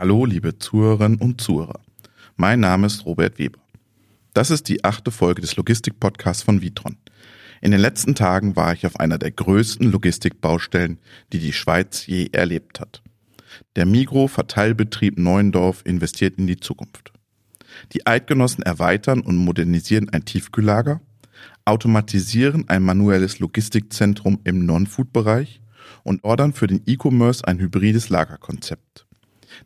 Hallo, liebe Zuhörerinnen und Zuhörer. Mein Name ist Robert Weber. Das ist die achte Folge des Logistik-Podcasts von Vitron. In den letzten Tagen war ich auf einer der größten Logistikbaustellen, die die Schweiz je erlebt hat. Der Migro-Verteilbetrieb Neuendorf investiert in die Zukunft. Die Eidgenossen erweitern und modernisieren ein Tiefkühllager, automatisieren ein manuelles Logistikzentrum im Non-Food-Bereich und ordern für den E-Commerce ein hybrides Lagerkonzept.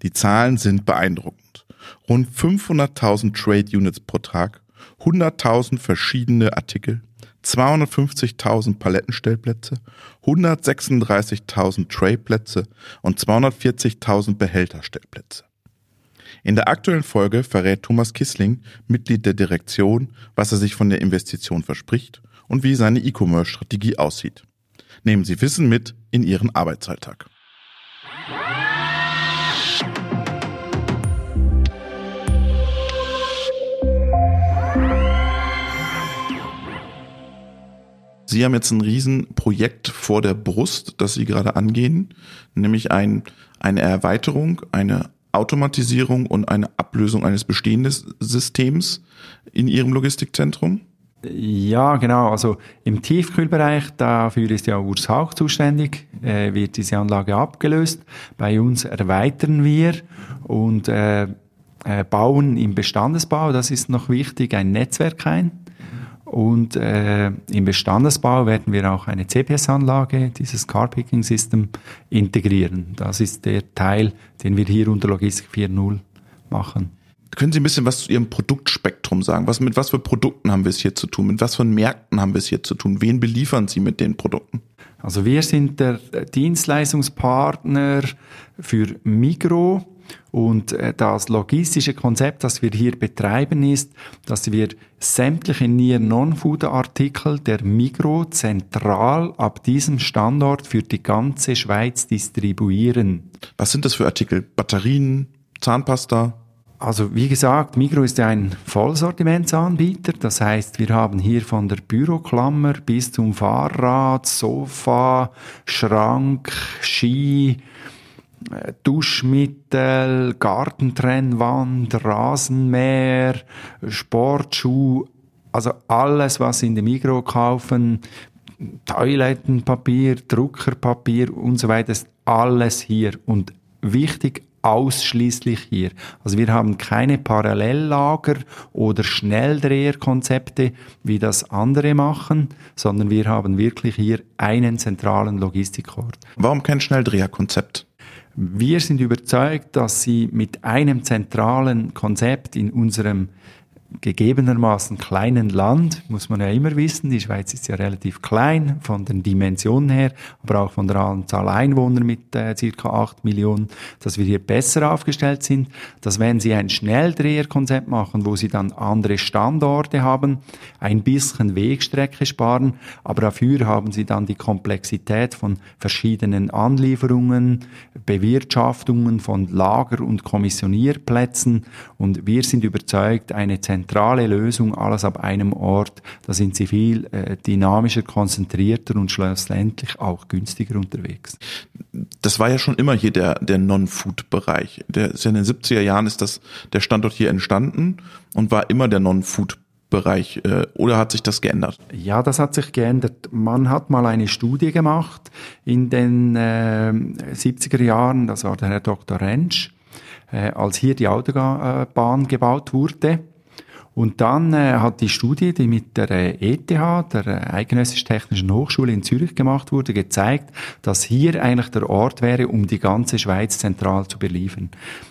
Die Zahlen sind beeindruckend. Rund 500.000 Trade Units pro Tag, 100.000 verschiedene Artikel, 250.000 Palettenstellplätze, 136.000 Trayplätze und 240.000 Behälterstellplätze. In der aktuellen Folge verrät Thomas Kissling, Mitglied der Direktion, was er sich von der Investition verspricht und wie seine E-Commerce-Strategie aussieht. Nehmen Sie Wissen mit in Ihren Arbeitsalltag. Sie haben jetzt ein Riesenprojekt vor der Brust, das Sie gerade angehen, nämlich ein, eine Erweiterung, eine Automatisierung und eine Ablösung eines bestehenden Systems in Ihrem Logistikzentrum? Ja, genau. Also im Tiefkühlbereich, dafür ist ja Urs Hauch zuständig, äh, wird diese Anlage abgelöst. Bei uns erweitern wir und äh, äh, bauen im Bestandesbau, das ist noch wichtig, ein Netzwerk ein. Und äh, im Bestandesbau werden wir auch eine CPS-Anlage, dieses Car-Picking-System, integrieren. Das ist der Teil, den wir hier unter Logistik 4.0 machen. Können Sie ein bisschen was zu Ihrem Produktspektrum sagen? Was, mit was für Produkten haben wir es hier zu tun? Mit was für Märkten haben wir es hier zu tun? Wen beliefern Sie mit den Produkten? Also wir sind der Dienstleistungspartner für Migro, und äh, das logistische Konzept, das wir hier betreiben, ist, dass wir sämtliche Near Non-Food Artikel der Migro zentral ab diesem Standort für die ganze Schweiz distribuieren. Was sind das für Artikel? Batterien, Zahnpasta? Also wie gesagt, Migro ist ja ein Vollsortimentsanbieter. Das heißt, wir haben hier von der Büroklammer bis zum Fahrrad, Sofa, Schrank, Ski, Duschmittel, Gartentrennwand, Rasenmäher, Sportschuh, also alles, was Sie in der Migro kaufen, Toilettenpapier, Druckerpapier und so weiter, ist alles hier und wichtig, ausschließlich hier. Also wir haben keine Parallellager oder Schnelldreherkonzepte, wie das andere machen, sondern wir haben wirklich hier einen zentralen Logistikort. Warum kein Schnelldreherkonzept? Wir sind überzeugt, dass Sie mit einem zentralen Konzept in unserem gegebenermaßen kleinen Land, muss man ja immer wissen, die Schweiz ist ja relativ klein von den Dimensionen her, aber auch von der Anzahl Einwohner mit äh, circa acht Millionen, dass wir hier besser aufgestellt sind, dass wenn Sie ein Schnelldreherkonzept machen, wo Sie dann andere Standorte haben, ein bisschen Wegstrecke sparen, aber dafür haben Sie dann die Komplexität von verschiedenen Anlieferungen, Bewirtschaftungen von Lager- und Kommissionierplätzen. Und wir sind überzeugt, eine zentrale Lösung, alles ab einem Ort, da sind sie viel äh, dynamischer, konzentrierter und schlussendlich auch günstiger unterwegs. Das war ja schon immer hier der, der Non-Food-Bereich. Der ist ja in den 70er Jahren ist das, der Standort hier entstanden und war immer der Non-Food Bereich äh, oder hat sich das geändert? Ja, das hat sich geändert. Man hat mal eine Studie gemacht in den äh, 70er Jahren, das war der Herr Dr. Rentsch, äh, als hier die Autobahn gebaut wurde. Und dann äh, hat die Studie, die mit der äh, ETH, der äh, Eidgenössischen Technischen Hochschule in Zürich gemacht wurde, gezeigt, dass hier eigentlich der Ort wäre, um die ganze Schweiz zentral zu beliefern.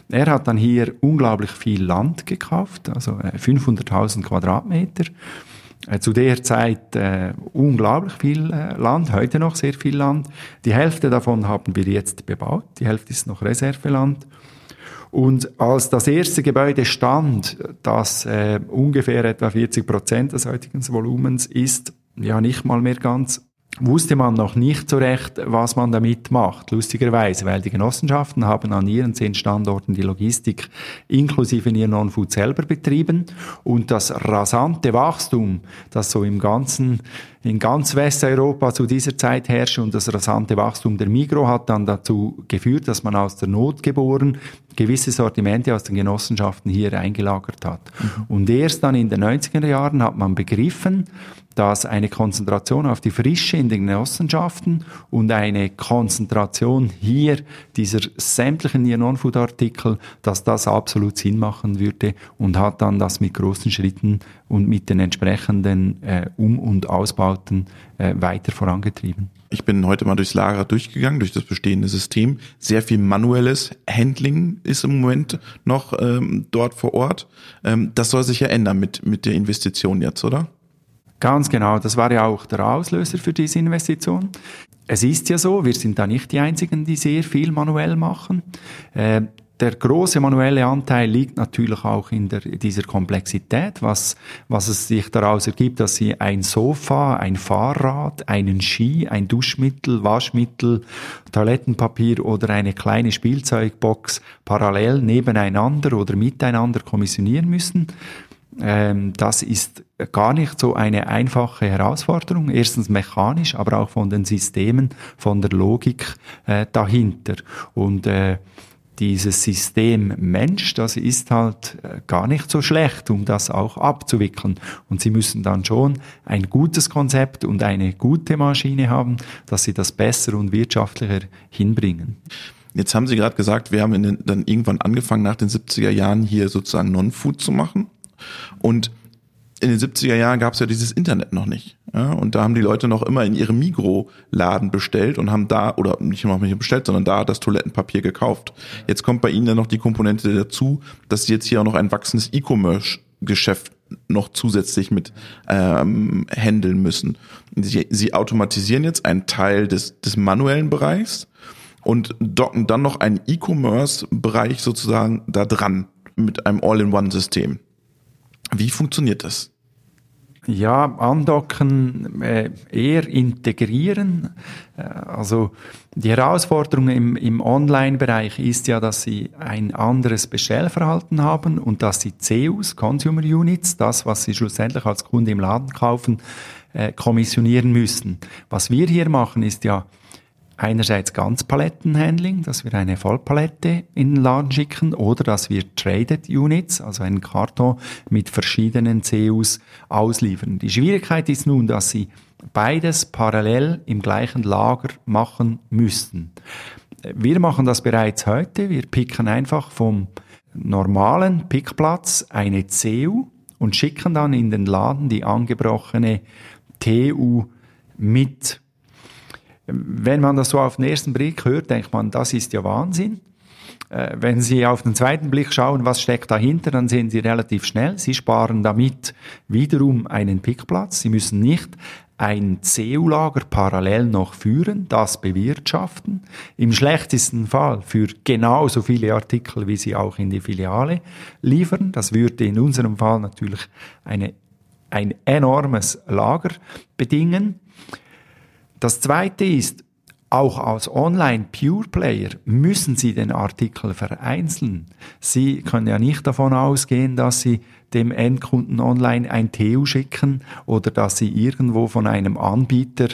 Er hat dann hier unglaublich viel Land gekauft, also äh, 500.000 Quadratmeter. Äh, zu der Zeit äh, unglaublich viel äh, Land, heute noch sehr viel Land. Die Hälfte davon haben wir jetzt bebaut, die Hälfte ist noch Reserveland. Und als das erste Gebäude stand, das äh, ungefähr etwa 40 Prozent des heutigen Volumens ist, ja nicht mal mehr ganz, wusste man noch nicht so recht, was man damit macht, lustigerweise, weil die Genossenschaften haben an ihren zehn Standorten die Logistik inklusive in ihr Non-Food selber betrieben und das rasante Wachstum, das so im ganzen in ganz Westeuropa zu dieser Zeit herrschte und das rasante Wachstum der Migro hat dann dazu geführt, dass man aus der Not geboren gewisse Sortimente aus den Genossenschaften hier eingelagert hat. Mhm. Und erst dann in den 90er Jahren hat man begriffen, dass eine Konzentration auf die Frische in den Genossenschaften und eine Konzentration hier dieser sämtlichen Non-Food-Artikel, dass das absolut Sinn machen würde und hat dann das mit großen Schritten und mit den entsprechenden äh, Um- und Ausbauten äh, weiter vorangetrieben. Ich bin heute mal durchs Lager durchgegangen, durch das bestehende System. Sehr viel manuelles Handling ist im Moment noch ähm, dort vor Ort. Ähm, das soll sich ja ändern mit, mit der Investition jetzt, oder? Ganz genau, das war ja auch der Auslöser für diese Investition. Es ist ja so, wir sind da nicht die Einzigen, die sehr viel manuell machen. Äh, der große manuelle Anteil liegt natürlich auch in der, dieser Komplexität, was, was es sich daraus ergibt, dass Sie ein Sofa, ein Fahrrad, einen Ski, ein Duschmittel, Waschmittel, Toilettenpapier oder eine kleine Spielzeugbox parallel nebeneinander oder miteinander kommissionieren müssen. Ähm, das ist gar nicht so eine einfache Herausforderung. Erstens mechanisch, aber auch von den Systemen, von der Logik äh, dahinter. Und äh, dieses System Mensch, das ist halt äh, gar nicht so schlecht, um das auch abzuwickeln. Und Sie müssen dann schon ein gutes Konzept und eine gute Maschine haben, dass Sie das besser und wirtschaftlicher hinbringen. Jetzt haben Sie gerade gesagt, wir haben den, dann irgendwann angefangen, nach den 70er Jahren hier sozusagen Non-Food zu machen. Und in den 70er Jahren gab es ja dieses Internet noch nicht. Ja, und da haben die Leute noch immer in ihrem Migro-Laden bestellt und haben da, oder nicht noch nicht bestellt, sondern da das Toilettenpapier gekauft. Jetzt kommt bei ihnen dann noch die Komponente dazu, dass sie jetzt hier auch noch ein wachsendes E-Commerce-Geschäft noch zusätzlich mit ähm, handeln müssen. Sie, sie automatisieren jetzt einen Teil des, des manuellen Bereichs und docken dann noch einen E-Commerce-Bereich sozusagen da dran mit einem All-in-One-System. Wie funktioniert das? Ja, andocken, äh, eher integrieren. Äh, also die Herausforderung im, im Online-Bereich ist ja, dass Sie ein anderes Bestellverhalten haben und dass Sie CUs, Consumer Units, das, was Sie schlussendlich als Kunde im Laden kaufen, äh, kommissionieren müssen. Was wir hier machen, ist ja einerseits Ganzpalettenhandling, dass wir eine Vollpalette in den Laden schicken oder dass wir Traded Units, also einen Karton mit verschiedenen CUs ausliefern. Die Schwierigkeit ist nun, dass sie beides parallel im gleichen Lager machen müssten. Wir machen das bereits heute. Wir picken einfach vom normalen Pickplatz eine CU und schicken dann in den Laden die angebrochene TU mit wenn man das so auf den ersten Blick hört, denkt man, das ist ja Wahnsinn. Äh, wenn Sie auf den zweiten Blick schauen, was steckt dahinter, dann sehen Sie relativ schnell, Sie sparen damit wiederum einen Pickplatz. Sie müssen nicht ein CU-Lager parallel noch führen, das bewirtschaften. Im schlechtesten Fall für genauso viele Artikel, wie Sie auch in die Filiale liefern. Das würde in unserem Fall natürlich eine, ein enormes Lager bedingen. Das zweite ist, auch als Online-Pure-Player müssen Sie den Artikel vereinzeln. Sie können ja nicht davon ausgehen, dass Sie dem Endkunden online ein TU schicken oder dass Sie irgendwo von einem Anbieter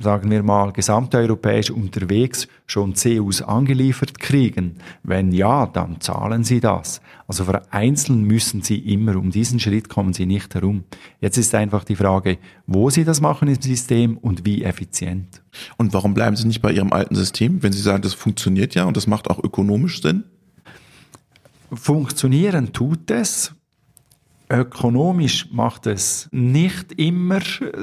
sagen wir mal, gesamteuropäisch unterwegs schon CUs angeliefert kriegen? Wenn ja, dann zahlen Sie das. Also vereinzeln müssen Sie immer. Um diesen Schritt kommen Sie nicht herum. Jetzt ist einfach die Frage, wo Sie das machen im System und wie effizient. Und warum bleiben Sie nicht bei Ihrem alten System, wenn Sie sagen, das funktioniert ja und das macht auch ökonomisch Sinn? Funktionieren tut es. Ökonomisch macht es nicht immer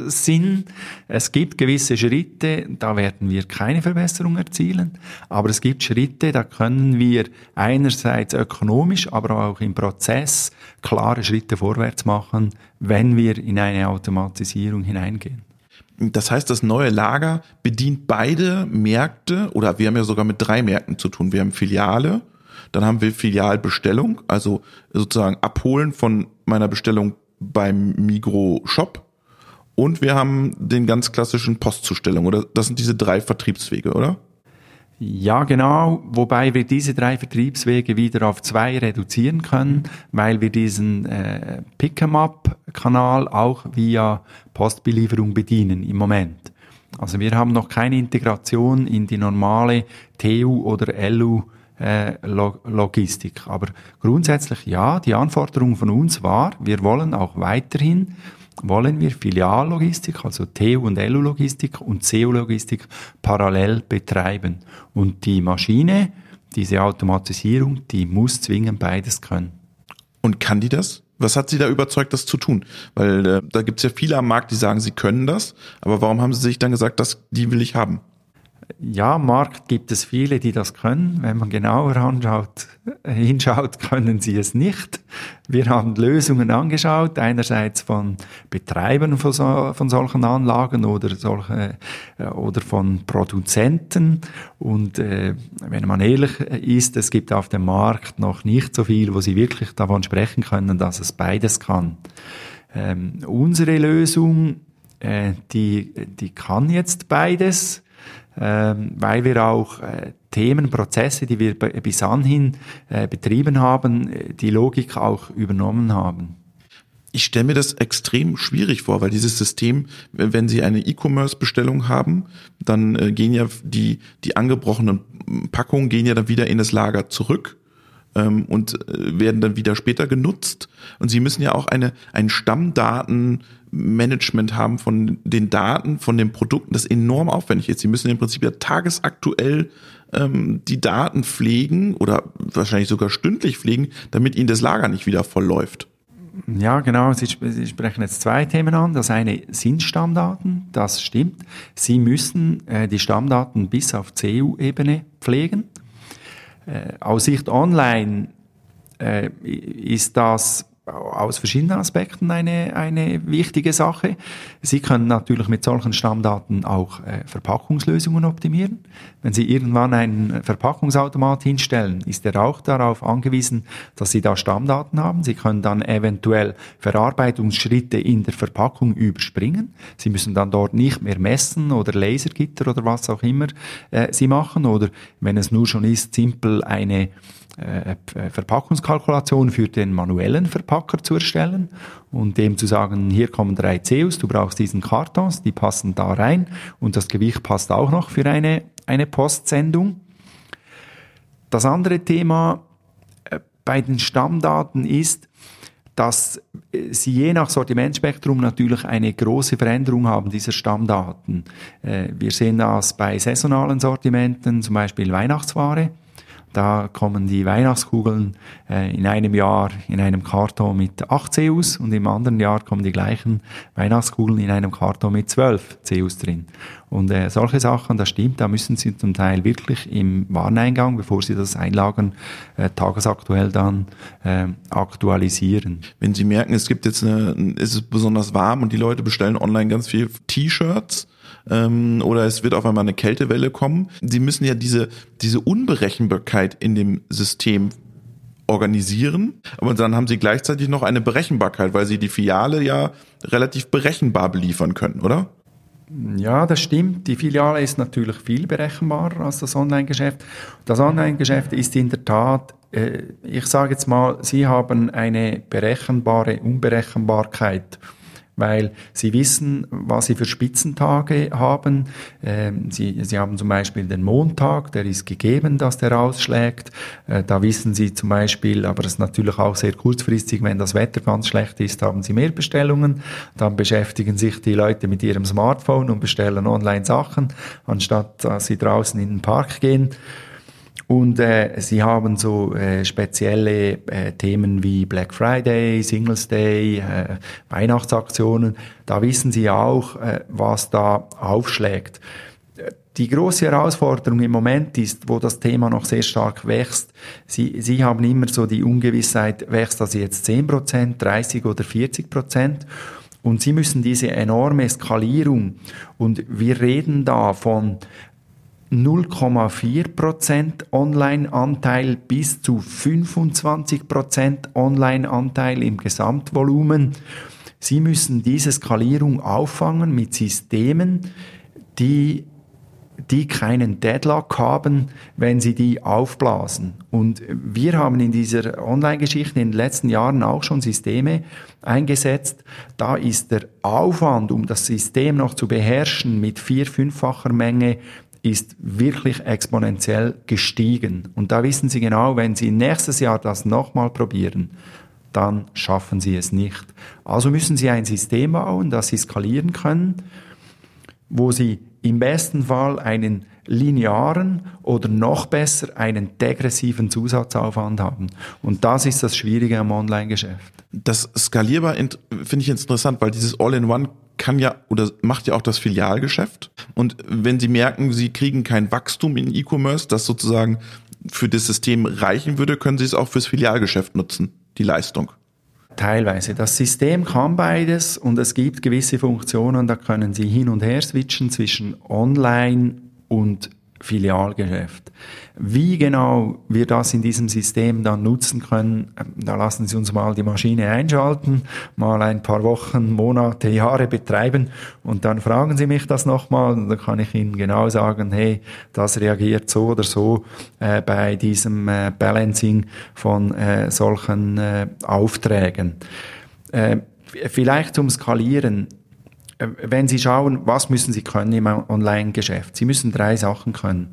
Sinn. Es gibt gewisse Schritte, da werden wir keine Verbesserung erzielen, aber es gibt Schritte, da können wir einerseits ökonomisch, aber auch im Prozess klare Schritte vorwärts machen, wenn wir in eine Automatisierung hineingehen. Das heißt, das neue Lager bedient beide Märkte oder wir haben ja sogar mit drei Märkten zu tun. Wir haben Filiale, dann haben wir Filialbestellung, also sozusagen Abholen von meiner Bestellung beim Migro Shop. Und wir haben den ganz klassischen Postzustellung, oder? Das sind diese drei Vertriebswege, oder? Ja, genau. Wobei wir diese drei Vertriebswege wieder auf zwei reduzieren können, weil wir diesen äh, Pick-em-up-Kanal auch via Postbelieferung bedienen im Moment. Also wir haben noch keine Integration in die normale TU oder LU äh, Logistik. Aber grundsätzlich ja, die Anforderung von uns war, wir wollen auch weiterhin wollen wir Filiallogistik, also TU und LU-Logistik und CU-Logistik parallel betreiben. Und die Maschine, diese Automatisierung, die muss zwingend beides können. Und kann die das? Was hat Sie da überzeugt, das zu tun? Weil äh, da gibt es ja viele am Markt, die sagen, sie können das, aber warum haben Sie sich dann gesagt, dass die will ich haben? Ja, am Markt gibt es viele, die das können. Wenn man genauer anschaut, äh, hinschaut, können sie es nicht. Wir haben Lösungen angeschaut, einerseits von Betreibern von, so, von solchen Anlagen oder, solche, äh, oder von Produzenten. Und äh, wenn man ehrlich ist, es gibt auf dem Markt noch nicht so viel, wo sie wirklich davon sprechen können, dass es beides kann. Ähm, unsere Lösung, äh, die, die kann jetzt beides weil wir auch äh, Themen, Prozesse, die wir bis anhin äh, betrieben haben, äh, die Logik auch übernommen haben. Ich stelle mir das extrem schwierig vor, weil dieses System, wenn Sie eine E-Commerce-Bestellung haben, dann gehen ja die, die angebrochenen Packungen gehen ja dann wieder in das Lager zurück ähm, und werden dann wieder später genutzt. Und Sie müssen ja auch eine, ein Stammdatenmanagement haben von den Daten, von den Produkten, das enorm aufwendig ist. Sie müssen im Prinzip ja tagesaktuell ähm, die Daten pflegen oder wahrscheinlich sogar stündlich pflegen, damit Ihnen das Lager nicht wieder vollläuft. Ja, genau. Sie, Sie, sprechen jetzt zwei Themen an. Das eine sind Stammdaten, das stimmt. Sie müssen äh, die Stammdaten bis auf CU-Ebene pflegen. Äh, aus Sicht online äh, ist das aus verschiedenen Aspekten eine, eine wichtige Sache. Sie können natürlich mit solchen Stammdaten auch äh, Verpackungslösungen optimieren. Wenn Sie irgendwann einen Verpackungsautomat hinstellen, ist er auch darauf angewiesen, dass Sie da Stammdaten haben. Sie können dann eventuell Verarbeitungsschritte in der Verpackung überspringen. Sie müssen dann dort nicht mehr messen oder Lasergitter oder was auch immer äh, Sie machen oder wenn es nur schon ist, simpel eine Verpackungskalkulation für den manuellen Verpacker zu erstellen und dem zu sagen, hier kommen drei CUs, du brauchst diesen Kartons, die passen da rein und das Gewicht passt auch noch für eine, eine Postsendung. Das andere Thema äh, bei den Stammdaten ist, dass äh, sie je nach Sortimentspektrum natürlich eine große Veränderung haben dieser Stammdaten. Wir sehen das bei saisonalen Sortimenten, zum Beispiel Weihnachtsware. Da kommen die Weihnachtskugeln äh, in einem Jahr in einem Karton mit 8 CUs und im anderen Jahr kommen die gleichen Weihnachtskugeln in einem Karton mit 12 CUs drin. Und äh, solche Sachen, das stimmt, da müssen Sie zum Teil wirklich im Wareneingang, bevor Sie das einlagern, äh, tagesaktuell dann äh, aktualisieren. Wenn Sie merken, es gibt jetzt eine, ist es besonders warm und die Leute bestellen online ganz viel T-Shirts, ähm, oder es wird auf einmal eine Kältewelle kommen. Sie müssen ja diese, diese Unberechenbarkeit in dem System organisieren, aber dann haben sie gleichzeitig noch eine Berechenbarkeit, weil sie die Filiale ja relativ berechenbar beliefern können, oder? Ja, das stimmt. Die Filiale ist natürlich viel berechenbarer als das Online-Geschäft. Das Online-Geschäft ist in der Tat, äh, ich sage jetzt mal, Sie haben eine berechenbare Unberechenbarkeit weil sie wissen, was sie für Spitzentage haben. Ähm, sie, sie haben zum Beispiel den Montag, der ist gegeben, dass der ausschlägt. Äh, da wissen sie zum Beispiel, aber das ist natürlich auch sehr kurzfristig, wenn das Wetter ganz schlecht ist, haben sie mehr Bestellungen. Dann beschäftigen sich die Leute mit ihrem Smartphone und bestellen online Sachen, anstatt dass sie draußen in den Park gehen. Und äh, sie haben so äh, spezielle äh, Themen wie Black Friday, Singles Day, äh, Weihnachtsaktionen. Da wissen sie auch, äh, was da aufschlägt. Die große Herausforderung im Moment ist, wo das Thema noch sehr stark wächst. Sie, sie haben immer so die Ungewissheit, wächst das jetzt 10 Prozent, 30 oder 40 Prozent? Und Sie müssen diese enorme Skalierung, und wir reden da von 0,4% Online-Anteil bis zu 25% Online-Anteil im Gesamtvolumen. Sie müssen diese Skalierung auffangen mit Systemen, die die keinen Deadlock haben, wenn sie die aufblasen. Und wir haben in dieser Online-Geschichte in den letzten Jahren auch schon Systeme eingesetzt. Da ist der Aufwand, um das System noch zu beherrschen, mit vier, fünffacher Menge ist wirklich exponentiell gestiegen. Und da wissen Sie genau, wenn Sie nächstes Jahr das nochmal probieren, dann schaffen Sie es nicht. Also müssen Sie ein System bauen, das Sie skalieren können, wo Sie im besten Fall einen linearen oder noch besser einen degressiven Zusatzaufwand haben. Und das ist das Schwierige am Online-Geschäft. Das skalierbar finde ich interessant, weil dieses All-in-One kann ja oder macht ja auch das Filialgeschäft. Und wenn Sie merken, Sie kriegen kein Wachstum in E-Commerce, das sozusagen für das System reichen würde, können Sie es auch fürs Filialgeschäft nutzen, die Leistung. Teilweise. Das System kann beides und es gibt gewisse Funktionen, da können Sie hin und her switchen zwischen Online und Filialgeschäft. Wie genau wir das in diesem System dann nutzen können, ähm, da lassen Sie uns mal die Maschine einschalten, mal ein paar Wochen, Monate, Jahre betreiben und dann fragen Sie mich das nochmal und dann kann ich Ihnen genau sagen, hey, das reagiert so oder so äh, bei diesem äh, Balancing von äh, solchen äh, Aufträgen. Äh, vielleicht zum Skalieren äh, wenn Sie schauen, was müssen Sie können im Online-Geschäft? Sie müssen drei Sachen können.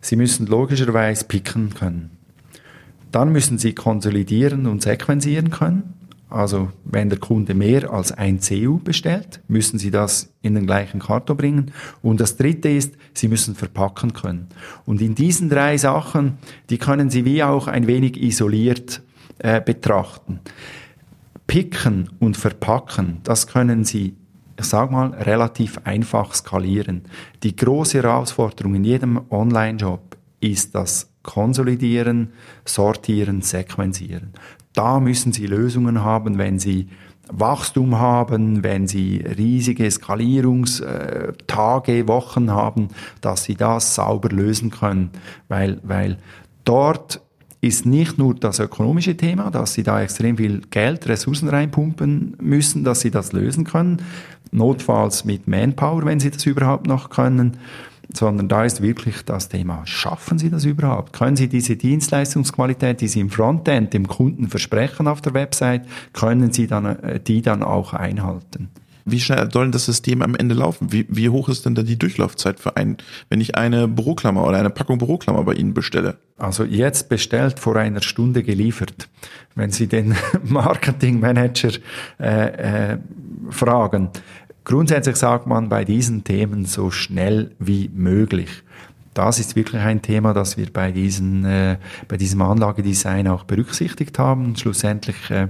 Sie müssen logischerweise picken können. Dann müssen Sie konsolidieren und sequenzieren können. Also wenn der Kunde mehr als ein CU bestellt, müssen Sie das in den gleichen Karton bringen. Und das Dritte ist, Sie müssen verpacken können. Und in diesen drei Sachen, die können Sie wie auch ein wenig isoliert äh, betrachten. Picken und verpacken, das können Sie ich sage mal, relativ einfach skalieren. Die große Herausforderung in jedem Online-Job ist das Konsolidieren, Sortieren, Sequenzieren. Da müssen Sie Lösungen haben, wenn Sie Wachstum haben, wenn Sie riesige Skalierungstage, Wochen haben, dass Sie das sauber lösen können, weil, weil dort ist nicht nur das ökonomische Thema, dass sie da extrem viel Geld, Ressourcen reinpumpen müssen, dass sie das lösen können, notfalls mit Manpower, wenn sie das überhaupt noch können, sondern da ist wirklich das Thema, schaffen Sie das überhaupt? Können Sie diese Dienstleistungsqualität, die Sie im Frontend dem Kunden versprechen auf der Website, können Sie dann, äh, die dann auch einhalten? Wie schnell soll das System am Ende laufen? Wie, wie hoch ist denn da die Durchlaufzeit für einen, wenn ich eine Büroklammer oder eine Packung Büroklammer bei Ihnen bestelle? Also jetzt bestellt vor einer Stunde geliefert. Wenn Sie den Marketingmanager äh, äh, fragen. Grundsätzlich sagt man bei diesen Themen so schnell wie möglich das ist wirklich ein Thema, das wir bei, diesen, äh, bei diesem Anlagedesign auch berücksichtigt haben. Schlussendlich, äh,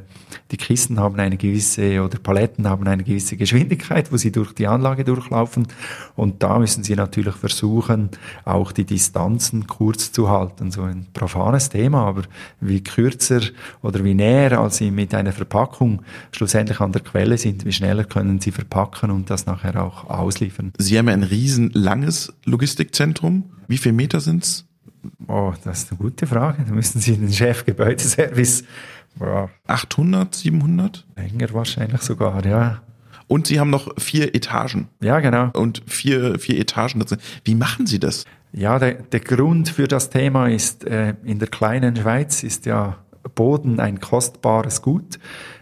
die Kisten haben eine gewisse, oder Paletten haben eine gewisse Geschwindigkeit, wo sie durch die Anlage durchlaufen. Und da müssen sie natürlich versuchen, auch die Distanzen kurz zu halten. So ein profanes Thema, aber wie kürzer oder wie näher, als sie mit einer Verpackung schlussendlich an der Quelle sind, wie schneller können sie verpacken und das nachher auch ausliefern. Sie haben ein riesen langes Logistikzentrum. Wie viele Meter sind's? Oh, das ist eine gute Frage. Da müssen Sie den Chef Gebäudeservice. Oh. 800, 700? Länger wahrscheinlich sogar, ja. Und Sie haben noch vier Etagen. Ja, genau. Und vier, vier Etagen. Wie machen Sie das? Ja, der, der Grund für das Thema ist, äh, in der kleinen Schweiz ist ja Boden ein kostbares Gut.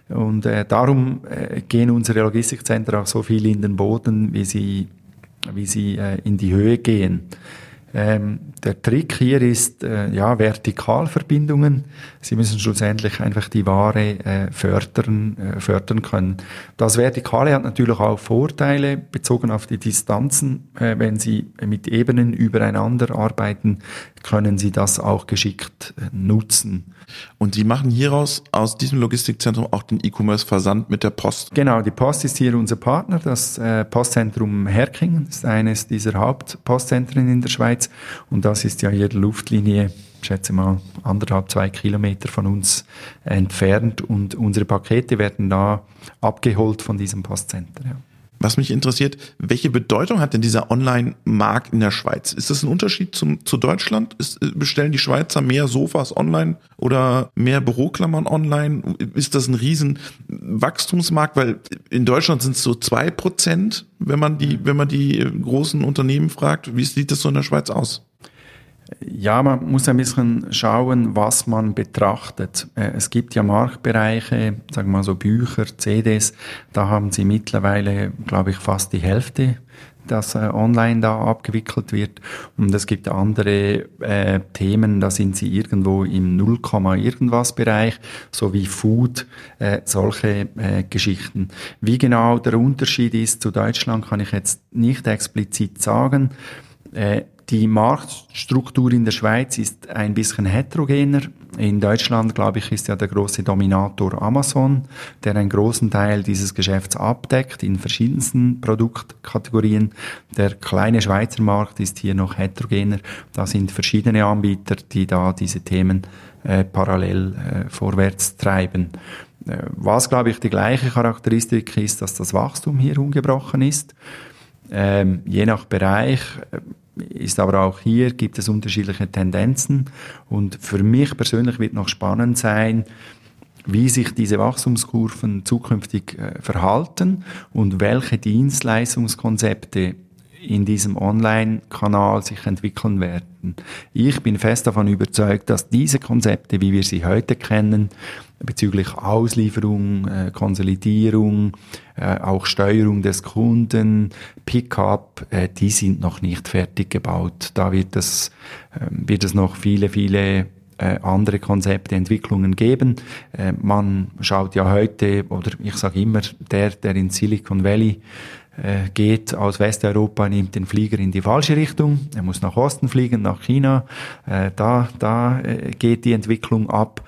Und äh, darum äh, gehen unsere Logistikzentren auch so viel in den Boden, wie sie, wie sie äh, in die Höhe gehen. Ähm, der Trick hier ist äh, ja Vertikalverbindungen. Sie müssen schlussendlich einfach die Ware äh, fördern, äh, fördern können. Das Vertikale hat natürlich auch Vorteile bezogen auf die Distanzen. Äh, wenn Sie mit Ebenen übereinander arbeiten, können Sie das auch geschickt äh, nutzen. Und Sie machen hieraus aus diesem Logistikzentrum auch den E-Commerce-Versand mit der Post. Genau, die Post ist hier unser Partner. Das äh, Postzentrum Herkingen ist eines dieser Hauptpostzentren in der Schweiz. Und das ist ja hier Luftlinie, schätze mal, anderthalb, zwei Kilometer von uns entfernt. Und unsere Pakete werden da abgeholt von diesem Postcenter. Ja. Was mich interessiert, welche Bedeutung hat denn dieser Online-Markt in der Schweiz? Ist das ein Unterschied zum, zu Deutschland? Ist, bestellen die Schweizer mehr Sofas online oder mehr Büroklammern online? Ist das ein riesen Wachstumsmarkt? Weil in Deutschland sind es so zwei Prozent, wenn man die, wenn man die großen Unternehmen fragt. Wie sieht das so in der Schweiz aus? Ja, man muss ein bisschen schauen, was man betrachtet. Äh, es gibt ja Marktbereiche, sagen wir mal so Bücher, CDs, da haben sie mittlerweile, glaube ich, fast die Hälfte das äh, online da abgewickelt wird. Und es gibt andere äh, Themen, da sind sie irgendwo im 0, irgendwas Bereich, so wie Food, äh, solche äh, Geschichten. Wie genau der Unterschied ist zu Deutschland, kann ich jetzt nicht explizit sagen. Die Marktstruktur in der Schweiz ist ein bisschen heterogener. In Deutschland, glaube ich, ist ja der große Dominator Amazon, der einen großen Teil dieses Geschäfts abdeckt in verschiedensten Produktkategorien. Der kleine Schweizer Markt ist hier noch heterogener. Da sind verschiedene Anbieter, die da diese Themen äh, parallel äh, vorwärts treiben. Äh, was, glaube ich, die gleiche Charakteristik ist, dass das Wachstum hier ungebrochen ist. Ähm, je nach Bereich äh, ist aber auch hier gibt es unterschiedliche Tendenzen. Und für mich persönlich wird noch spannend sein, wie sich diese Wachstumskurven zukünftig äh, verhalten und welche Dienstleistungskonzepte in diesem Online-Kanal sich entwickeln werden. Ich bin fest davon überzeugt, dass diese Konzepte, wie wir sie heute kennen, bezüglich Auslieferung, äh, Konsolidierung, äh, auch Steuerung des Kunden, Pickup, äh, die sind noch nicht fertig gebaut. Da wird es, äh, wird es noch viele, viele äh, andere Konzepte, Entwicklungen geben. Äh, man schaut ja heute, oder ich sage immer, der, der in Silicon Valley äh, geht aus Westeuropa, nimmt den Flieger in die falsche Richtung. Er muss nach Osten fliegen, nach China. Äh, da da äh, geht die Entwicklung ab.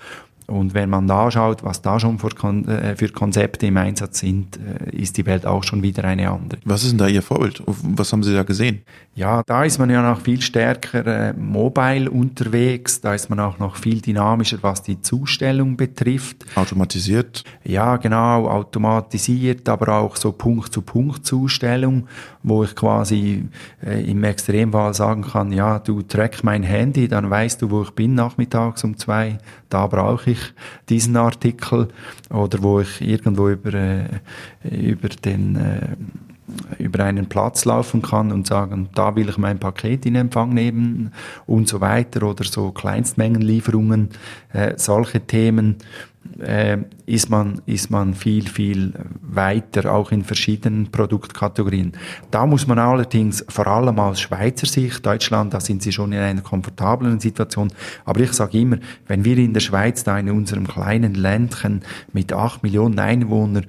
Und wenn man da schaut, was da schon für, Kon äh, für Konzepte im Einsatz sind, äh, ist die Welt auch schon wieder eine andere. Was ist denn da Ihr Vorbild? Was haben Sie da gesehen? Ja, da ist man ja noch viel stärker äh, mobile unterwegs. Da ist man auch noch viel dynamischer, was die Zustellung betrifft. Automatisiert? Ja, genau, automatisiert, aber auch so Punkt-zu-Punkt-Zustellung, wo ich quasi äh, im Extremfall sagen kann, ja, du track mein Handy, dann weißt du, wo ich bin nachmittags um zwei. Da brauche ich ich diesen Artikel oder wo ich irgendwo über, äh, über den äh, über einen Platz laufen kann und sagen, da will ich mein Paket in Empfang nehmen und so weiter oder so Kleinstmengenlieferungen, äh, solche Themen äh, ist man, ist man viel, viel weiter, auch in verschiedenen Produktkategorien. Da muss man allerdings vor allem aus Schweizer Sicht, Deutschland, da sind sie schon in einer komfortablen Situation, aber ich sage immer, wenn wir in der Schweiz da in unserem kleinen Ländchen mit acht Millionen Einwohnern,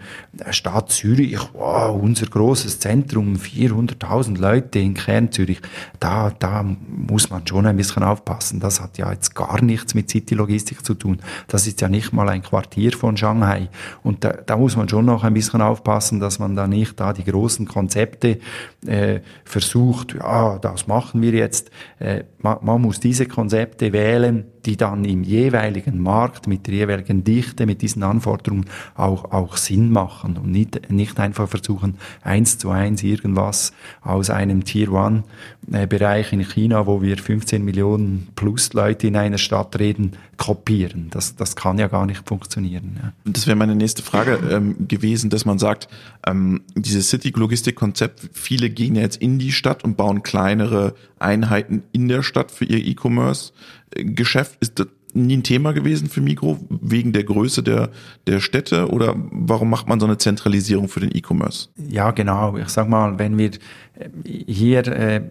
Stadt Zürich, wow, unser großes Zentrum, 400.000 Leute in Kern Zürich, da, da muss man schon ein bisschen aufpassen. Das hat ja jetzt gar nichts mit City Logistik zu tun. Das ist ja nicht mal ein Quartier von Shanghai. Und da, da muss man schon noch ein bisschen aufpassen, dass man da nicht da die großen Konzepte äh, versucht, ja, das machen wir jetzt. Äh, man, man muss diese Konzepte wählen, die dann im jeweiligen Markt mit der jeweiligen Dichte, mit diesen Anforderungen auch, auch Sinn machen und nicht, nicht einfach versuchen, eins zu eins irgendwas aus einem Tier One äh, in China, wo wir 15 Millionen plus Leute in einer Stadt reden, kopieren. Das, das kann ja gar nicht funktionieren. Ja. Das wäre meine nächste Frage ähm, gewesen, dass man sagt, ähm, dieses City-Logistik-Konzept, viele gehen ja jetzt in die Stadt und bauen kleinere Einheiten in der Stadt für ihr E-Commerce. Geschäft ist das nie ein Thema gewesen für Migro wegen der Größe der, der Städte oder warum macht man so eine Zentralisierung für den E-Commerce? Ja, genau. Ich sag mal, wenn wir äh, hier äh,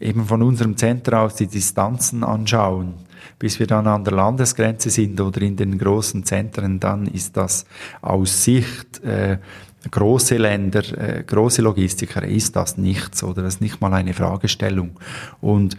eben von unserem Center aus die Distanzen anschauen, bis wir dann an der Landesgrenze sind oder in den großen Zentren, dann ist das aus Sicht äh, große Länder, äh, große Logistiker ist das nichts oder das ist nicht mal eine Fragestellung. Und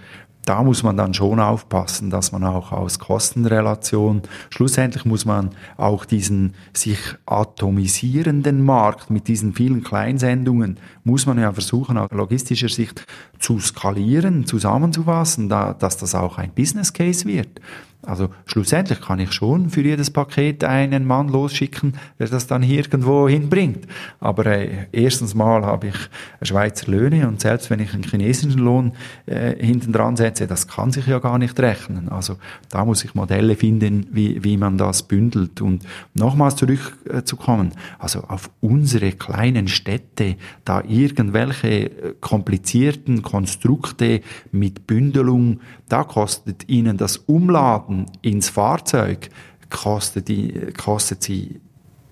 da muss man dann schon aufpassen, dass man auch aus Kostenrelation, schlussendlich muss man auch diesen sich atomisierenden Markt mit diesen vielen Kleinsendungen, muss man ja versuchen, aus logistischer Sicht zu skalieren, zusammenzufassen, da, dass das auch ein Business Case wird. Also schlussendlich kann ich schon für jedes Paket einen Mann losschicken, der das dann irgendwo hinbringt. Aber äh, erstens mal habe ich Schweizer Löhne und selbst wenn ich einen chinesischen Lohn äh, hinten dran setze, das kann sich ja gar nicht rechnen. Also da muss ich Modelle finden, wie, wie man das bündelt. Und nochmals zurückzukommen, also auf unsere kleinen Städte, da irgendwelche äh, komplizierten Konstrukte mit Bündelung, da kostet ihnen das Umladen ins Fahrzeug kostet, kostet sie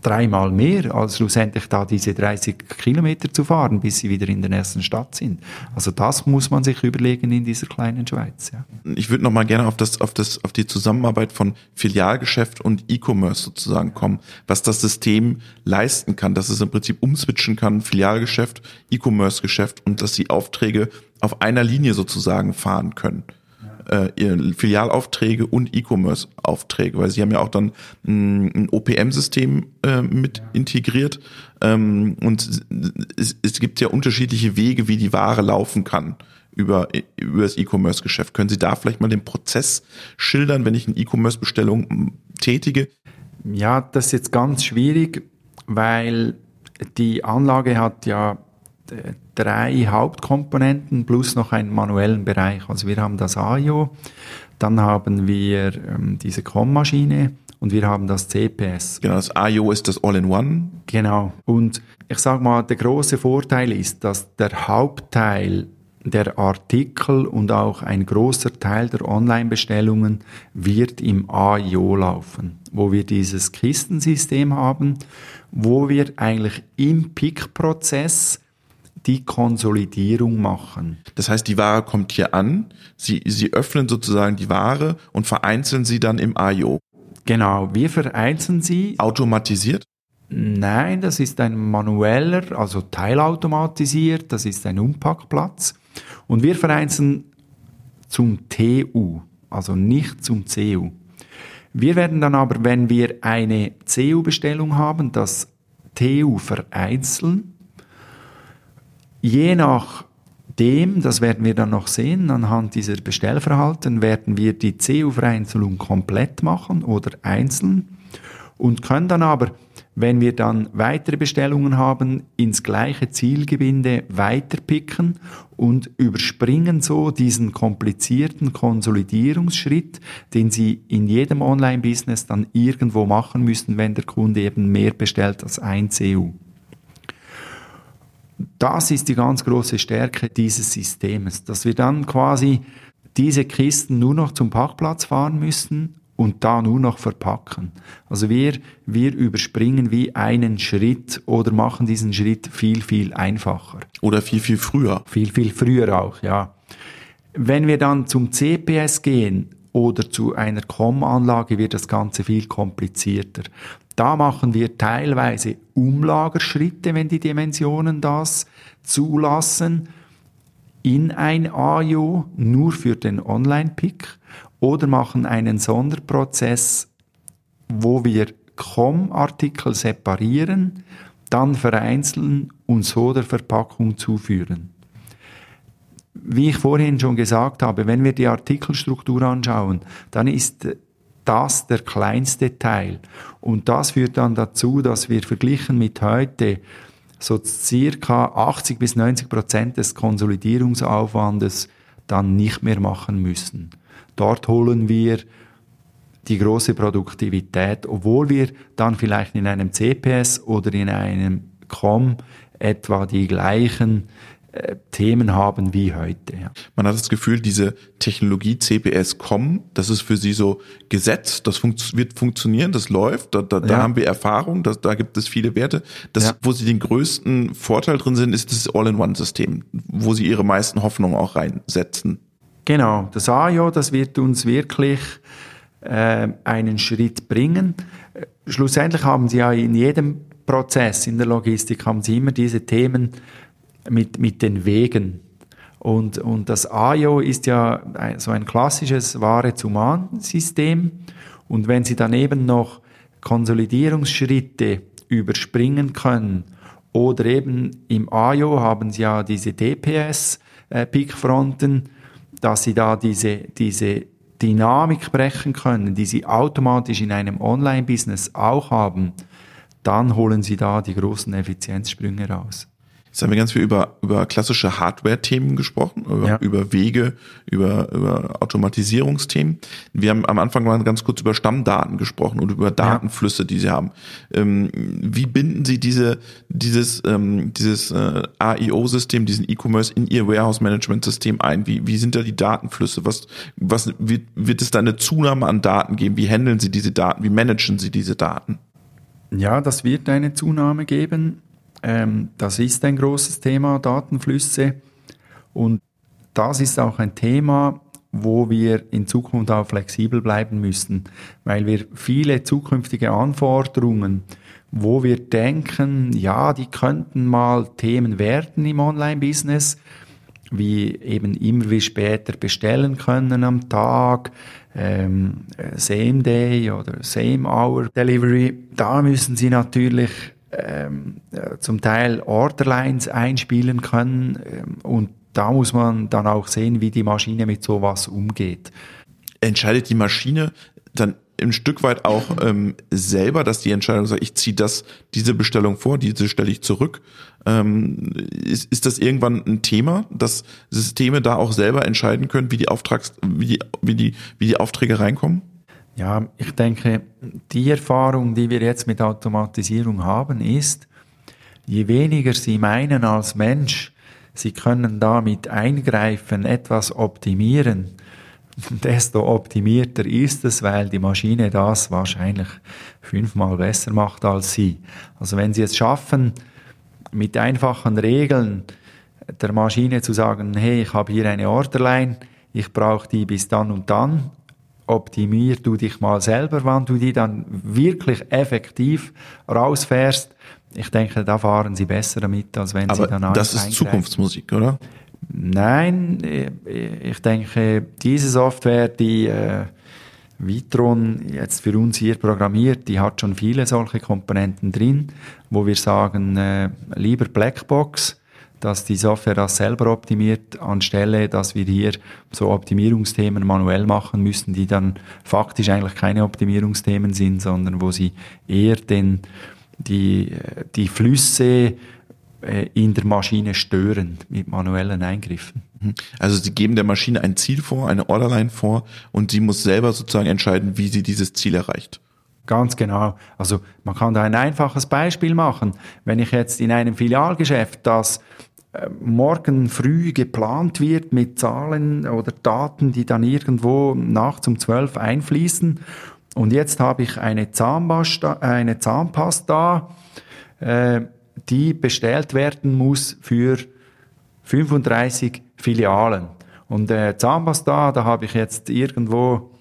dreimal mehr, als schlussendlich da diese 30 Kilometer zu fahren, bis sie wieder in der ersten Stadt sind. Also das muss man sich überlegen in dieser kleinen Schweiz. Ja. Ich würde noch mal gerne auf das, auf das, auf die Zusammenarbeit von Filialgeschäft und E-Commerce sozusagen kommen, was das System leisten kann, dass es im Prinzip umswitchen kann, Filialgeschäft, E-Commerce-Geschäft und dass die Aufträge auf einer Linie sozusagen fahren können äh, Filialaufträge und E-Commerce-Aufträge, weil sie haben ja auch dann ein, ein OPM-System äh, mit integriert ähm, und es, es gibt ja unterschiedliche Wege, wie die Ware laufen kann über, über das E-Commerce-Geschäft. Können Sie da vielleicht mal den Prozess schildern, wenn ich eine E-Commerce-Bestellung tätige? Ja, das ist jetzt ganz schwierig, weil die Anlage hat ja drei Hauptkomponenten plus noch einen manuellen Bereich. Also wir haben das AIO, dann haben wir ähm, diese COM-Maschine und wir haben das CPS. Genau, das AIO ist das All-in-One. Genau. Und ich sage mal, der große Vorteil ist, dass der Hauptteil der Artikel und auch ein großer Teil der Online-Bestellungen wird im AIO laufen, wo wir dieses Kistensystem haben, wo wir eigentlich im Pick-Prozess die Konsolidierung machen. Das heißt, die Ware kommt hier an, Sie, Sie öffnen sozusagen die Ware und vereinzeln sie dann im IO. Genau, wir vereinzeln sie. Automatisiert? Nein, das ist ein manueller, also teilautomatisiert, das ist ein Umpackplatz. Und wir vereinzeln zum TU, also nicht zum CU. Wir werden dann aber, wenn wir eine CU-Bestellung haben, das TU vereinzeln Je nachdem, das werden wir dann noch sehen, anhand dieser Bestellverhalten werden wir die CU-Vereinzelung komplett machen oder einzeln und können dann aber, wenn wir dann weitere Bestellungen haben, ins gleiche Zielgebinde weiterpicken und überspringen so diesen komplizierten Konsolidierungsschritt, den Sie in jedem Online-Business dann irgendwo machen müssen, wenn der Kunde eben mehr bestellt als ein CU. Das ist die ganz große Stärke dieses Systems, dass wir dann quasi diese Kisten nur noch zum Parkplatz fahren müssen und da nur noch verpacken. Also wir, wir überspringen wie einen Schritt oder machen diesen Schritt viel, viel einfacher. Oder viel, viel früher. Viel, viel früher auch, ja. Wenn wir dann zum CPS gehen oder zu einer COM-Anlage, wird das Ganze viel komplizierter. Da machen wir teilweise Umlagerschritte, wenn die Dimensionen das zulassen, in ein AIO nur für den Online-Pick oder machen einen Sonderprozess, wo wir COM-Artikel separieren, dann vereinzeln und so der Verpackung zuführen. Wie ich vorhin schon gesagt habe, wenn wir die Artikelstruktur anschauen, dann ist das der kleinste Teil. Und das führt dann dazu, dass wir verglichen mit heute so circa 80 bis 90 Prozent des Konsolidierungsaufwandes dann nicht mehr machen müssen. Dort holen wir die große Produktivität, obwohl wir dann vielleicht in einem CPS oder in einem COM etwa die gleichen äh, Themen haben wie heute. Ja. Man hat das Gefühl, diese Technologie CPS kommen, das ist für Sie so Gesetz, das funkt, wird funktionieren, das läuft, da, da, ja. da haben wir Erfahrung, da, da gibt es viele Werte. Das, ja. wo Sie den größten Vorteil drin sind, ist das All-in-One-System, wo Sie Ihre meisten Hoffnungen auch reinsetzen. Genau, das AIO, das wird uns wirklich äh, einen Schritt bringen. Schlussendlich haben Sie ja in jedem Prozess in der Logistik haben Sie immer diese Themen, mit, mit den Wegen. Und, und das AIO ist ja so ein klassisches Ware-zu-Mann-System. Und wenn Sie daneben noch Konsolidierungsschritte überspringen können oder eben im AIO haben Sie ja diese DPS-Pickfronten, dass Sie da diese, diese Dynamik brechen können, die sie automatisch in einem Online-Business auch haben, dann holen sie da die großen Effizienzsprünge raus. Jetzt haben wir ganz viel über, über klassische Hardware-Themen gesprochen, über, ja. über Wege, über, über Automatisierungsthemen. Wir haben am Anfang mal ganz kurz über Stammdaten gesprochen und über Datenflüsse, die Sie haben. Ähm, wie binden Sie diese, dieses, ähm, dieses äh, AIO-System, diesen E-Commerce in Ihr Warehouse-Management-System ein? Wie, wie sind da die Datenflüsse? Was, was wird, wird es da eine Zunahme an Daten geben? Wie handeln Sie diese Daten? Wie managen Sie diese Daten? Ja, das wird eine Zunahme geben. Ähm, das ist ein großes Thema, Datenflüsse. Und das ist auch ein Thema, wo wir in Zukunft auch flexibel bleiben müssen, weil wir viele zukünftige Anforderungen, wo wir denken, ja, die könnten mal Themen werden im Online-Business, wie eben immer wie später bestellen können am Tag, ähm, Same Day oder Same Hour Delivery. Da müssen Sie natürlich ähm, äh, zum Teil Orderlines einspielen können ähm, und da muss man dann auch sehen, wie die Maschine mit sowas umgeht. Entscheidet die Maschine dann ein Stück weit auch ähm, selber, dass die Entscheidung sagt, ich ziehe das, diese Bestellung vor, diese stelle ich zurück. Ähm, ist, ist das irgendwann ein Thema, dass Systeme da auch selber entscheiden können, wie die Auftrags, wie die, wie die, wie die Aufträge reinkommen? Ja, ich denke, die Erfahrung, die wir jetzt mit Automatisierung haben, ist, je weniger Sie meinen als Mensch, Sie können damit eingreifen, etwas optimieren, desto optimierter ist es, weil die Maschine das wahrscheinlich fünfmal besser macht als Sie. Also wenn Sie es schaffen, mit einfachen Regeln der Maschine zu sagen, hey, ich habe hier eine Orderline, ich brauche die bis dann und dann optimier du dich mal selber, wann du die dann wirklich effektiv rausfährst. Ich denke, da fahren sie besser damit, als wenn Aber sie dann Das ist. Zukunftsmusik, oder? Nein, ich denke, diese Software, die äh, Vitron jetzt für uns hier programmiert, die hat schon viele solche Komponenten drin, wo wir sagen, äh, lieber Blackbox, dass die Software das selber optimiert, anstelle, dass wir hier so Optimierungsthemen manuell machen müssen, die dann faktisch eigentlich keine Optimierungsthemen sind, sondern wo sie eher den, die, die Flüsse äh, in der Maschine stören mit manuellen Eingriffen. Mhm. Also Sie geben der Maschine ein Ziel vor, eine Orderline vor und sie muss selber sozusagen entscheiden, wie sie dieses Ziel erreicht. Ganz genau. Also man kann da ein einfaches Beispiel machen. Wenn ich jetzt in einem Filialgeschäft, das morgen früh geplant wird mit Zahlen oder Daten, die dann irgendwo nachts um zwölf einfließen, und jetzt habe ich eine Zahnpasta, eine Zahnpasta äh, die bestellt werden muss für 35 Filialen. Und äh, Zahnpasta, da habe ich jetzt irgendwo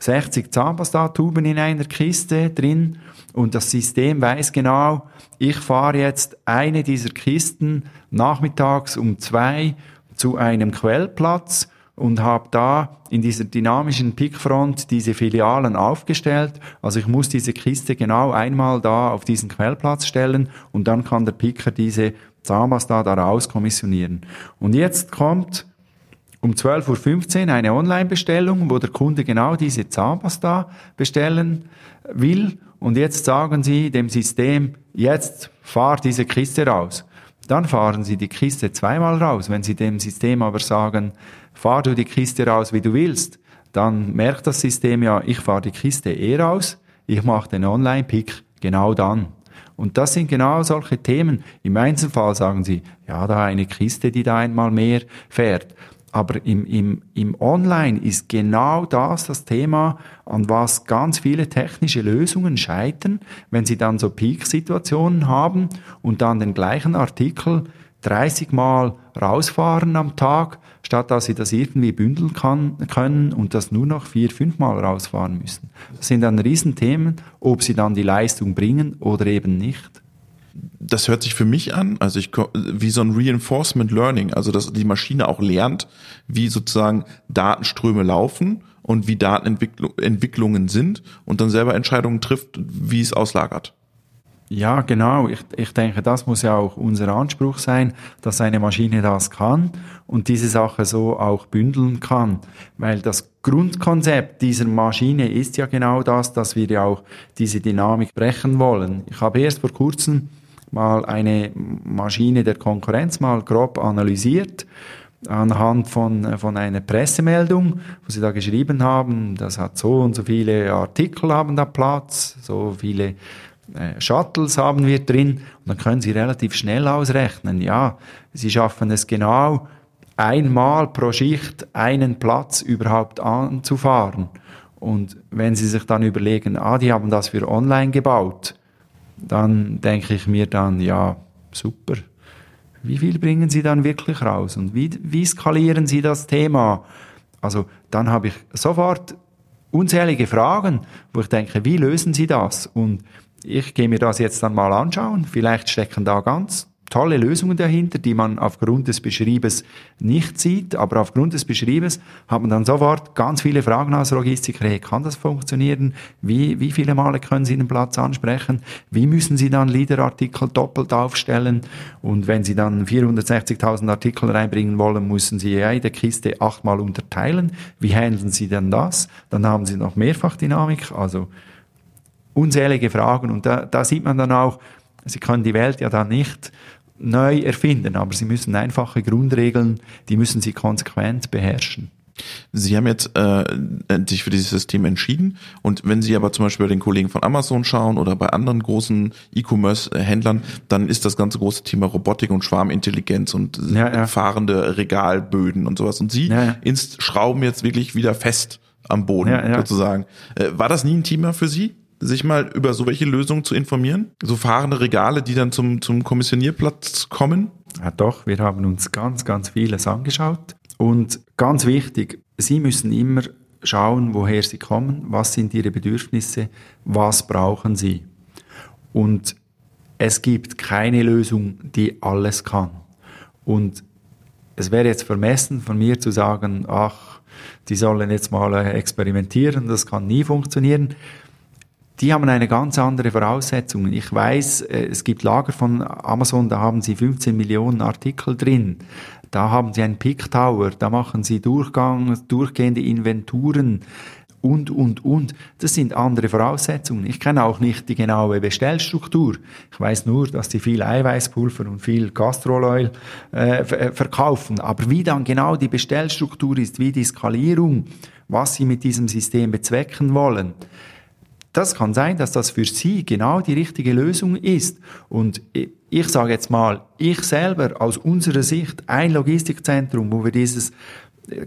60 Zahnpastatuben in einer Kiste drin und das System weiß genau, ich fahre jetzt eine dieser Kisten nachmittags um zwei zu einem Quellplatz und habe da in dieser dynamischen Pickfront diese Filialen aufgestellt. Also ich muss diese Kiste genau einmal da auf diesen Quellplatz stellen und dann kann der Picker diese Zahnpasta da rauskommissionieren. Und jetzt kommt um 12.15 Uhr eine Online-Bestellung, wo der Kunde genau diese Zahnpasta bestellen will. Und jetzt sagen Sie dem System, jetzt fahr diese Kiste raus. Dann fahren Sie die Kiste zweimal raus. Wenn Sie dem System aber sagen, fahr du die Kiste raus, wie du willst, dann merkt das System ja, ich fahre die Kiste eh raus, ich mache den Online-Pick genau dann. Und das sind genau solche Themen. Im Einzelfall sagen Sie, ja, da eine Kiste, die da einmal mehr fährt. Aber im, im, im Online ist genau das das Thema, an was ganz viele technische Lösungen scheitern, wenn sie dann so Peak-Situationen haben und dann den gleichen Artikel 30 Mal rausfahren am Tag, statt dass sie das irgendwie bündeln kann, können und das nur noch vier, fünf Mal rausfahren müssen. Das sind dann Riesenthemen, ob sie dann die Leistung bringen oder eben nicht das hört sich für mich an, also ich wie so ein Reinforcement Learning, also dass die Maschine auch lernt, wie sozusagen Datenströme laufen und wie Datenentwicklungen sind und dann selber Entscheidungen trifft, wie es auslagert. Ja, genau. Ich, ich denke, das muss ja auch unser Anspruch sein, dass eine Maschine das kann und diese Sache so auch bündeln kann. Weil das Grundkonzept dieser Maschine ist ja genau das, dass wir ja auch diese Dynamik brechen wollen. Ich habe erst vor kurzem mal eine Maschine der Konkurrenz mal grob analysiert anhand von, von einer Pressemeldung, wo sie da geschrieben haben, das hat so und so viele Artikel haben da Platz, so viele äh, Shuttles haben wir drin und dann können Sie relativ schnell ausrechnen, ja, Sie schaffen es genau einmal pro Schicht einen Platz überhaupt anzufahren. Und wenn Sie sich dann überlegen, ah, die haben das für online gebaut, dann denke ich mir dann, ja, super. Wie viel bringen Sie dann wirklich raus? Und wie, wie skalieren Sie das Thema? Also dann habe ich sofort unzählige Fragen, wo ich denke, wie lösen Sie das? Und ich gehe mir das jetzt dann mal anschauen. Vielleicht stecken da ganz tolle Lösungen dahinter, die man aufgrund des Beschriebes nicht sieht, aber aufgrund des Beschriebes hat man dann sofort ganz viele Fragen als Logistiker. Hey, kann das funktionieren? Wie, wie viele Male können Sie den Platz ansprechen? Wie müssen Sie dann Leaderartikel doppelt aufstellen? Und wenn Sie dann 460.000 Artikel reinbringen wollen, müssen Sie jede Kiste achtmal unterteilen. Wie handeln Sie denn das? Dann haben Sie noch Mehrfachdynamik, also unzählige Fragen. Und da, da sieht man dann auch, Sie können die Welt ja dann nicht neu erfinden, aber Sie müssen einfache Grundregeln, die müssen Sie konsequent beherrschen. Sie haben jetzt äh, sich für dieses System entschieden und wenn Sie aber zum Beispiel bei den Kollegen von Amazon schauen oder bei anderen großen E-Commerce-Händlern, dann ist das ganze große Thema Robotik und Schwarmintelligenz und ja, ja. fahrende Regalböden und sowas. Und Sie ja, schrauben jetzt wirklich wieder fest am Boden sozusagen. Äh, war das nie ein Thema für Sie? Sich mal über so welche Lösungen zu informieren? So fahrende Regale, die dann zum, zum Kommissionierplatz kommen? Ja, doch, wir haben uns ganz, ganz vieles angeschaut. Und ganz wichtig, Sie müssen immer schauen, woher Sie kommen, was sind Ihre Bedürfnisse, was brauchen Sie. Und es gibt keine Lösung, die alles kann. Und es wäre jetzt vermessen von mir zu sagen, ach, die sollen jetzt mal äh, experimentieren, das kann nie funktionieren die haben eine ganz andere Voraussetzung. Ich weiß, äh, es gibt Lager von Amazon, da haben sie 15 Millionen Artikel drin. Da haben sie einen Pick Tower, da machen sie Durchgang, durchgehende Inventuren und, und, und. Das sind andere Voraussetzungen. Ich kenne auch nicht die genaue Bestellstruktur. Ich weiß nur, dass sie viel Eiweißpulver und viel Gastroloil äh, äh, verkaufen. Aber wie dann genau die Bestellstruktur ist, wie die Skalierung, was sie mit diesem System bezwecken wollen, das kann sein, dass das für Sie genau die richtige Lösung ist. Und ich sage jetzt mal, ich selber aus unserer Sicht ein Logistikzentrum, wo wir dieses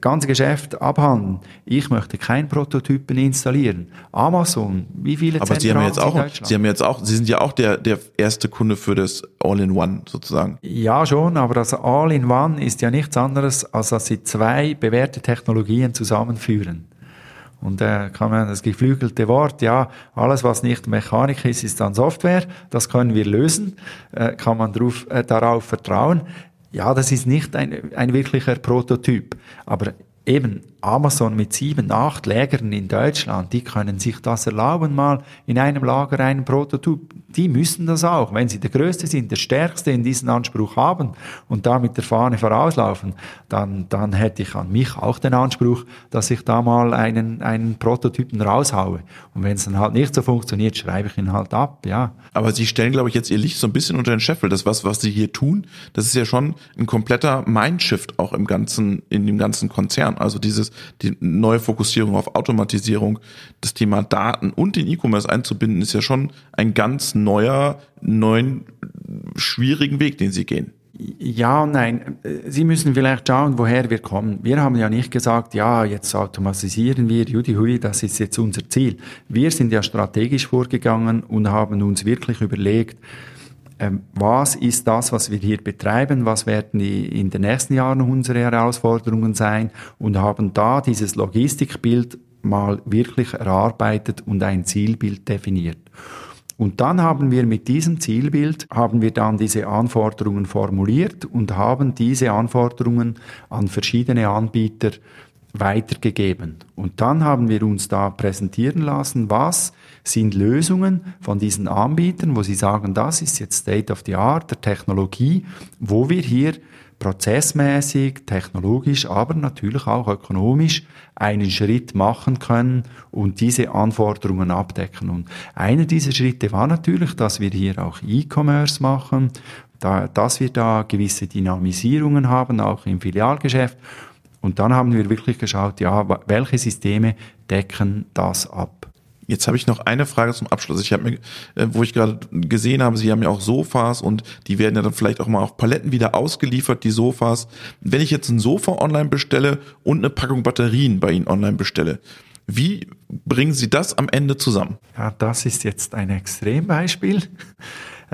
ganze Geschäft abhandeln. Ich möchte keinen Prototypen installieren. Amazon, wie viele Aber Sie haben jetzt auch, Sie haben jetzt auch, Sie sind ja auch der, der erste Kunde für das All-in-One sozusagen. Ja, schon, aber das All-in-One ist ja nichts anderes, als dass Sie zwei bewährte Technologien zusammenführen. Und da äh, kann man das geflügelte Wort, ja, alles was nicht Mechanik ist, ist dann Software. Das können wir lösen. Äh, kann man drauf, äh, darauf vertrauen. Ja, das ist nicht ein, ein wirklicher Prototyp. Aber eben Amazon mit sieben, acht Lägern in Deutschland, die können sich das erlauben, mal in einem Lager einen Prototyp. Die müssen das auch. Wenn sie der Größte sind, der Stärkste in diesen Anspruch haben und da mit der Fahne vorauslaufen, dann, dann hätte ich an mich auch den Anspruch, dass ich da mal einen, einen Prototypen raushaue. Und wenn es dann halt nicht so funktioniert, schreibe ich ihn halt ab, ja. Aber Sie stellen, glaube ich, jetzt Ihr Licht so ein bisschen unter den Scheffel. Das, was, was Sie hier tun, das ist ja schon ein kompletter Mindshift auch im ganzen, in dem ganzen Konzern. Also dieses, die neue Fokussierung auf Automatisierung, das Thema Daten und den E-Commerce einzubinden, ist ja schon ein ganz neuer, neuen, schwierigen Weg, den Sie gehen. Ja nein. Sie müssen vielleicht schauen, woher wir kommen. Wir haben ja nicht gesagt, ja, jetzt automatisieren wir, Judy Hui, das ist jetzt unser Ziel. Wir sind ja strategisch vorgegangen und haben uns wirklich überlegt, was ist das, was wir hier betreiben, was werden in den nächsten Jahren unsere Herausforderungen sein und haben da dieses Logistikbild mal wirklich erarbeitet und ein Zielbild definiert. Und dann haben wir mit diesem Zielbild, haben wir dann diese Anforderungen formuliert und haben diese Anforderungen an verschiedene Anbieter weitergegeben. Und dann haben wir uns da präsentieren lassen, was sind Lösungen von diesen Anbietern, wo sie sagen, das ist jetzt State of the Art der Technologie, wo wir hier prozessmäßig, technologisch, aber natürlich auch ökonomisch einen Schritt machen können und diese Anforderungen abdecken. Und einer dieser Schritte war natürlich, dass wir hier auch E-Commerce machen, da, dass wir da gewisse Dynamisierungen haben, auch im Filialgeschäft. Und dann haben wir wirklich geschaut, ja, welche Systeme decken das ab. Jetzt habe ich noch eine Frage zum Abschluss. Ich habe mir, äh, wo ich gerade gesehen habe, Sie haben ja auch Sofas und die werden ja dann vielleicht auch mal auf Paletten wieder ausgeliefert, die Sofas. Wenn ich jetzt ein Sofa online bestelle und eine Packung Batterien bei Ihnen online bestelle, wie bringen Sie das am Ende zusammen? Ja, das ist jetzt ein Extrembeispiel.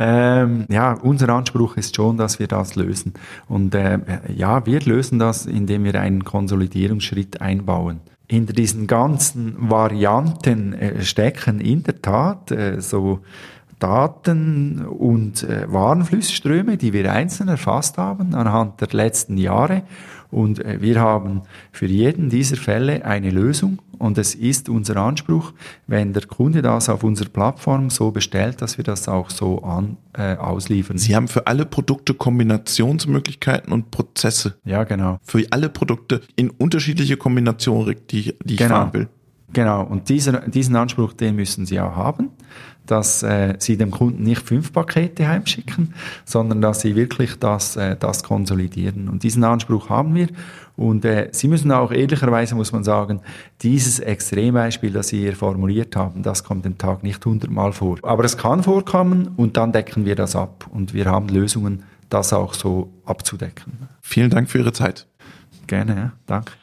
Ähm, ja, unser Anspruch ist schon, dass wir das lösen. Und äh, ja, wir lösen das, indem wir einen Konsolidierungsschritt einbauen hinter diesen ganzen Varianten äh, stecken in der Tat äh, so Daten und äh, Warenflussströme, die wir einzeln erfasst haben anhand der letzten Jahre. Und äh, wir haben für jeden dieser Fälle eine Lösung. Und es ist unser Anspruch, wenn der Kunde das auf unserer Plattform so bestellt, dass wir das auch so an, äh, ausliefern. Sie haben für alle Produkte Kombinationsmöglichkeiten und Prozesse. Ja, genau. Für alle Produkte in unterschiedliche Kombinationen, die, die ich genau. fahren will. Genau, und dieser, diesen Anspruch, den müssen Sie auch haben, dass äh, Sie dem Kunden nicht fünf Pakete heimschicken, sondern dass Sie wirklich das, äh, das konsolidieren. Und diesen Anspruch haben wir. Und äh, Sie müssen auch ehrlicherweise, muss man sagen, dieses Extrembeispiel, das Sie hier formuliert haben, das kommt den Tag nicht hundertmal vor. Aber es kann vorkommen und dann decken wir das ab. Und wir haben Lösungen, das auch so abzudecken. Vielen Dank für Ihre Zeit. Gerne, ja. Danke.